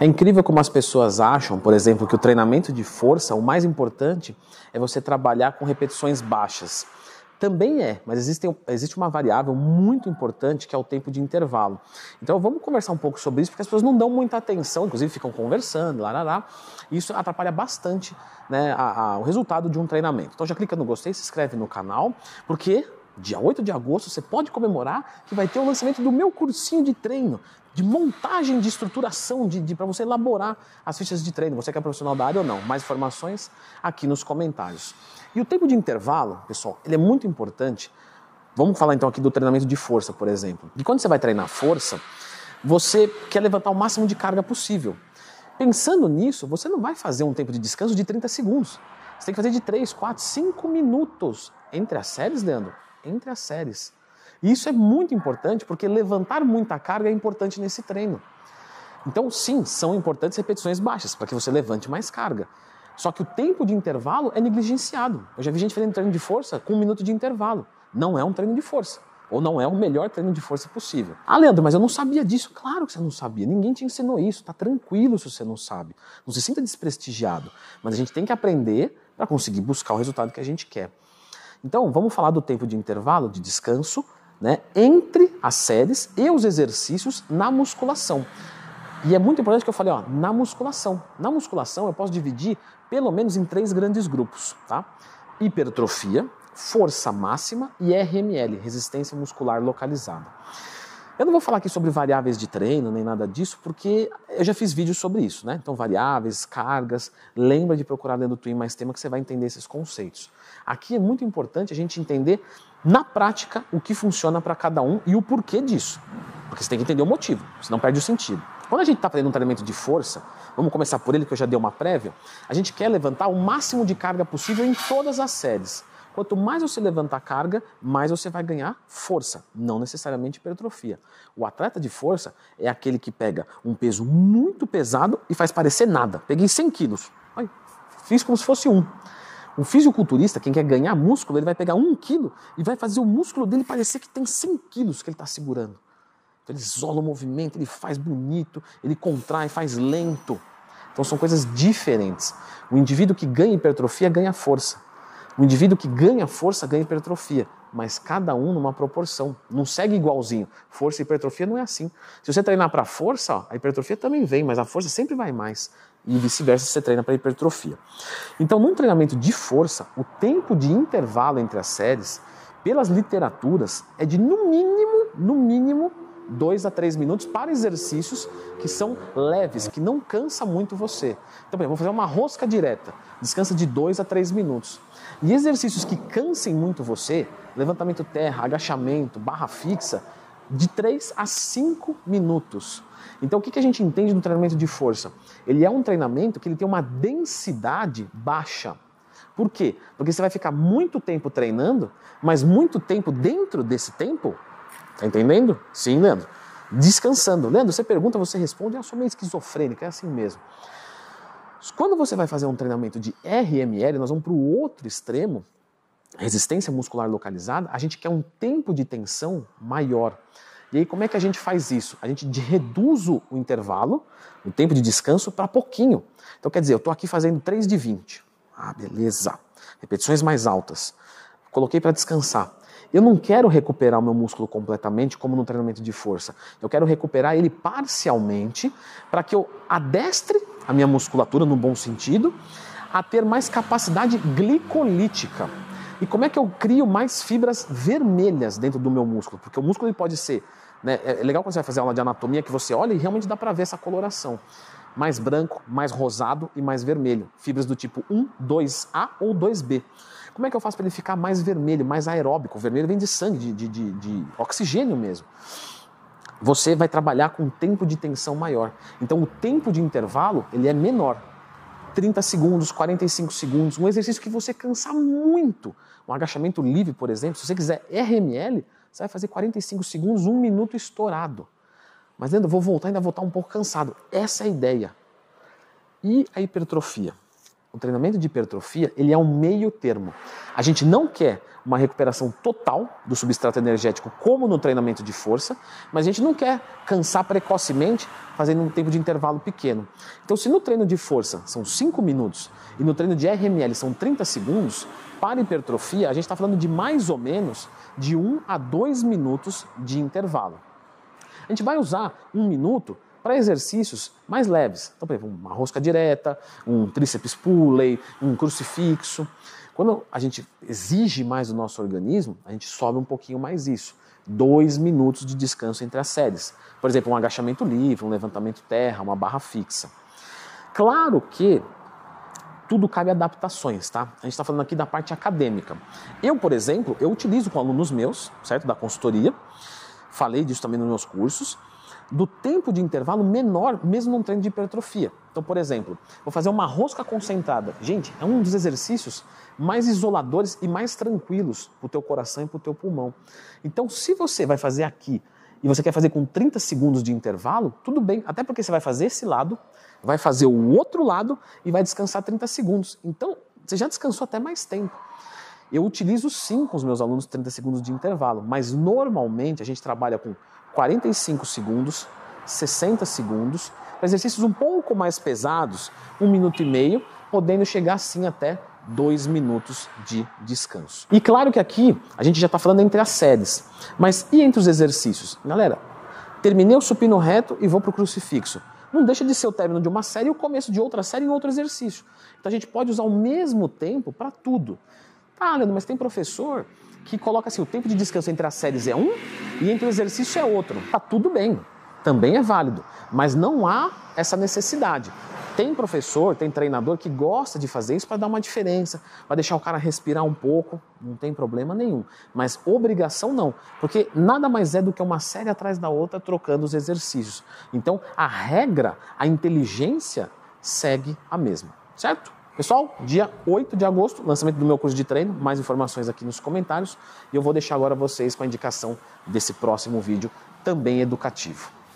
É incrível como as pessoas acham, por exemplo, que o treinamento de força, o mais importante é você trabalhar com repetições baixas. Também é, mas existe, existe uma variável muito importante que é o tempo de intervalo. Então vamos conversar um pouco sobre isso, porque as pessoas não dão muita atenção, inclusive ficam conversando, lá, lá, lá. E isso atrapalha bastante né, a, a, o resultado de um treinamento. Então já clica no gostei, se inscreve no canal, porque dia 8 de agosto, você pode comemorar que vai ter o lançamento do meu cursinho de treino, de montagem de estruturação, de, de para você elaborar as fichas de treino. Você que é profissional da área ou não. Mais informações aqui nos comentários. E o tempo de intervalo, pessoal, ele é muito importante. Vamos falar então aqui do treinamento de força, por exemplo. E quando você vai treinar força, você quer levantar o máximo de carga possível. Pensando nisso, você não vai fazer um tempo de descanso de 30 segundos. Você tem que fazer de 3, 4, 5 minutos entre as séries, Leandro entre as séries. E isso é muito importante porque levantar muita carga é importante nesse treino. Então, sim, são importantes repetições baixas para que você levante mais carga. Só que o tempo de intervalo é negligenciado. Eu já vi gente fazendo treino de força com um minuto de intervalo. Não é um treino de força. Ou não é o melhor treino de força possível. Ah, Leandro, mas eu não sabia disso. Claro que você não sabia. Ninguém te ensinou isso. Tá tranquilo se você não sabe. Não se sinta desprestigiado. Mas a gente tem que aprender para conseguir buscar o resultado que a gente quer. Então, vamos falar do tempo de intervalo, de descanso, né, entre as séries e os exercícios na musculação. E é muito importante que eu falei, ó, na musculação. Na musculação eu posso dividir pelo menos em três grandes grupos, tá? Hipertrofia, força máxima e RML, resistência muscular localizada. Eu não vou falar aqui sobre variáveis de treino nem nada disso, porque eu já fiz vídeos sobre isso, né? Então, variáveis, cargas, lembra de procurar dentro do Twin mais tema que você vai entender esses conceitos. Aqui é muito importante a gente entender na prática o que funciona para cada um e o porquê disso. Porque você tem que entender o motivo, senão perde o sentido. Quando a gente está fazendo um treinamento de força, vamos começar por ele que eu já dei uma prévia, a gente quer levantar o máximo de carga possível em todas as séries. Quanto mais você levantar carga, mais você vai ganhar força, não necessariamente hipertrofia. O atleta de força é aquele que pega um peso muito pesado e faz parecer nada. Peguei 100 quilos, Ai, fiz como se fosse um. Um fisiculturista, quem quer ganhar músculo, ele vai pegar um quilo e vai fazer o músculo dele parecer que tem 100 quilos que ele está segurando. Então ele isola o movimento, ele faz bonito, ele contrai, faz lento. Então são coisas diferentes. O indivíduo que ganha hipertrofia ganha força. O indivíduo que ganha força ganha hipertrofia, mas cada um numa proporção. Não segue igualzinho. Força e hipertrofia não é assim. Se você treinar para força, ó, a hipertrofia também vem, mas a força sempre vai mais. E vice-versa se você treina para hipertrofia. Então, num treinamento de força, o tempo de intervalo entre as séries, pelas literaturas, é de no mínimo, no mínimo, 2 a 3 minutos para exercícios que são leves, que não cansa muito você. Então, por exemplo, vou fazer uma rosca direta, descansa de 2 a 3 minutos. E exercícios que cansem muito você, levantamento terra, agachamento, barra fixa, de 3 a 5 minutos. Então, o que a gente entende do treinamento de força? Ele é um treinamento que ele tem uma densidade baixa. Por quê? Porque você vai ficar muito tempo treinando, mas muito tempo dentro desse tempo, tá entendendo? Sim, Leandro. Descansando. Leandro, você pergunta, você responde, eu sou meio esquizofrênica, é assim mesmo. Quando você vai fazer um treinamento de RML, nós vamos para o outro extremo, resistência muscular localizada, a gente quer um tempo de tensão maior. E aí, como é que a gente faz isso? A gente reduz o intervalo, o tempo de descanso, para pouquinho. Então, quer dizer, eu estou aqui fazendo 3 de 20. Ah, beleza. Repetições mais altas. Coloquei para descansar. Eu não quero recuperar o meu músculo completamente, como no treinamento de força. Eu quero recuperar ele parcialmente para que eu adestre a minha musculatura, no bom sentido, a ter mais capacidade glicolítica. E como é que eu crio mais fibras vermelhas dentro do meu músculo? Porque o músculo ele pode ser. Né, é legal quando você vai fazer aula de anatomia que você olha e realmente dá para ver essa coloração. Mais branco, mais rosado e mais vermelho. Fibras do tipo 1, 2A ou 2B. Como é que eu faço para ele ficar mais vermelho, mais aeróbico? O vermelho vem de sangue, de, de, de, oxigênio mesmo. Você vai trabalhar com um tempo de tensão maior. Então o tempo de intervalo ele é menor. 30 segundos, 45 segundos, um exercício que você cansa muito. Um agachamento livre, por exemplo, se você quiser RML, você vai fazer 45 segundos, um minuto estourado. Mas ainda vou voltar, ainda vou estar um pouco cansado. Essa é a ideia. E a hipertrofia? O treinamento de hipertrofia, ele é um meio termo. A gente não quer uma recuperação total do substrato energético, como no treinamento de força, mas a gente não quer cansar precocemente fazendo um tempo de intervalo pequeno. Então, se no treino de força são 5 minutos e no treino de RML são 30 segundos, para hipertrofia a gente está falando de mais ou menos de 1 a 2 minutos de intervalo. A gente vai usar um minuto para exercícios mais leves. Então, por exemplo, uma rosca direta, um tríceps pulley, um crucifixo. Quando a gente exige mais do nosso organismo, a gente sobe um pouquinho mais isso. Dois minutos de descanso entre as séries. Por exemplo, um agachamento livre, um levantamento terra, uma barra fixa. Claro que tudo cabe adaptações, tá? A gente está falando aqui da parte acadêmica. Eu, por exemplo, eu utilizo com alunos meus, certo, da consultoria, falei disso também nos meus cursos, do tempo de intervalo menor, mesmo num treino de hipertrofia. Então, por exemplo, vou fazer uma rosca concentrada. Gente, é um dos exercícios mais isoladores e mais tranquilos para o teu coração e para o teu pulmão. Então, se você vai fazer aqui e você quer fazer com 30 segundos de intervalo, tudo bem, até porque você vai fazer esse lado, vai fazer o outro lado e vai descansar 30 segundos. Então, você já descansou até mais tempo. Eu utilizo sim com os meus alunos 30 segundos de intervalo, mas normalmente a gente trabalha com 45 segundos, 60 segundos, para exercícios um pouco mais pesados, um minuto e meio, podendo chegar assim até dois minutos de descanso. E claro que aqui a gente já está falando entre as séries, mas e entre os exercícios? Galera, terminei o supino reto e vou para o crucifixo. Não deixa de ser o término de uma série e o começo de outra série em outro exercício. Então a gente pode usar o mesmo tempo para tudo. Ah, Leandro, mas tem professor que coloca assim, o tempo de descanso entre as séries é um e entre o exercício é outro. Tá tudo bem, também é válido, mas não há essa necessidade. Tem professor, tem treinador que gosta de fazer isso para dar uma diferença, para deixar o cara respirar um pouco, não tem problema nenhum. Mas obrigação não, porque nada mais é do que uma série atrás da outra trocando os exercícios. Então a regra, a inteligência segue a mesma, certo? Pessoal, dia 8 de agosto, lançamento do meu curso de treino, mais informações aqui nos comentários e eu vou deixar agora vocês com a indicação desse próximo vídeo, também educativo.